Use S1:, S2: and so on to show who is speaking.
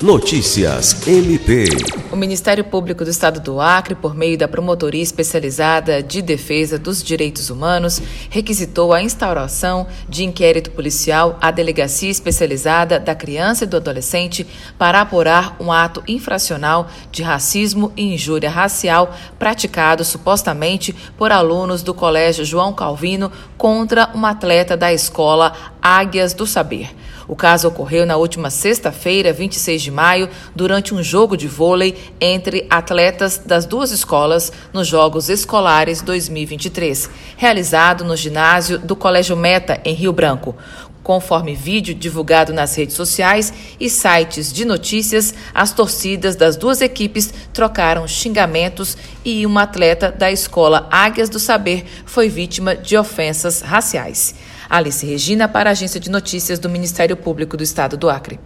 S1: Notícias MP.
S2: Ministério Público do Estado do Acre, por meio da Promotoria Especializada de Defesa dos Direitos Humanos, requisitou a instauração de inquérito policial à Delegacia Especializada da Criança e do Adolescente para apurar um ato infracional de racismo e injúria racial praticado supostamente por alunos do Colégio João Calvino contra uma atleta da escola Águias do Saber. O caso ocorreu na última sexta-feira, 26 de maio, durante um jogo de vôlei entre atletas das duas escolas nos Jogos Escolares 2023, realizado no ginásio do Colégio Meta, em Rio Branco. Conforme vídeo divulgado nas redes sociais e sites de notícias, as torcidas das duas equipes trocaram xingamentos e uma atleta da escola Águias do Saber foi vítima de ofensas raciais. Alice Regina, para a Agência de Notícias do Ministério Público do Estado do Acre.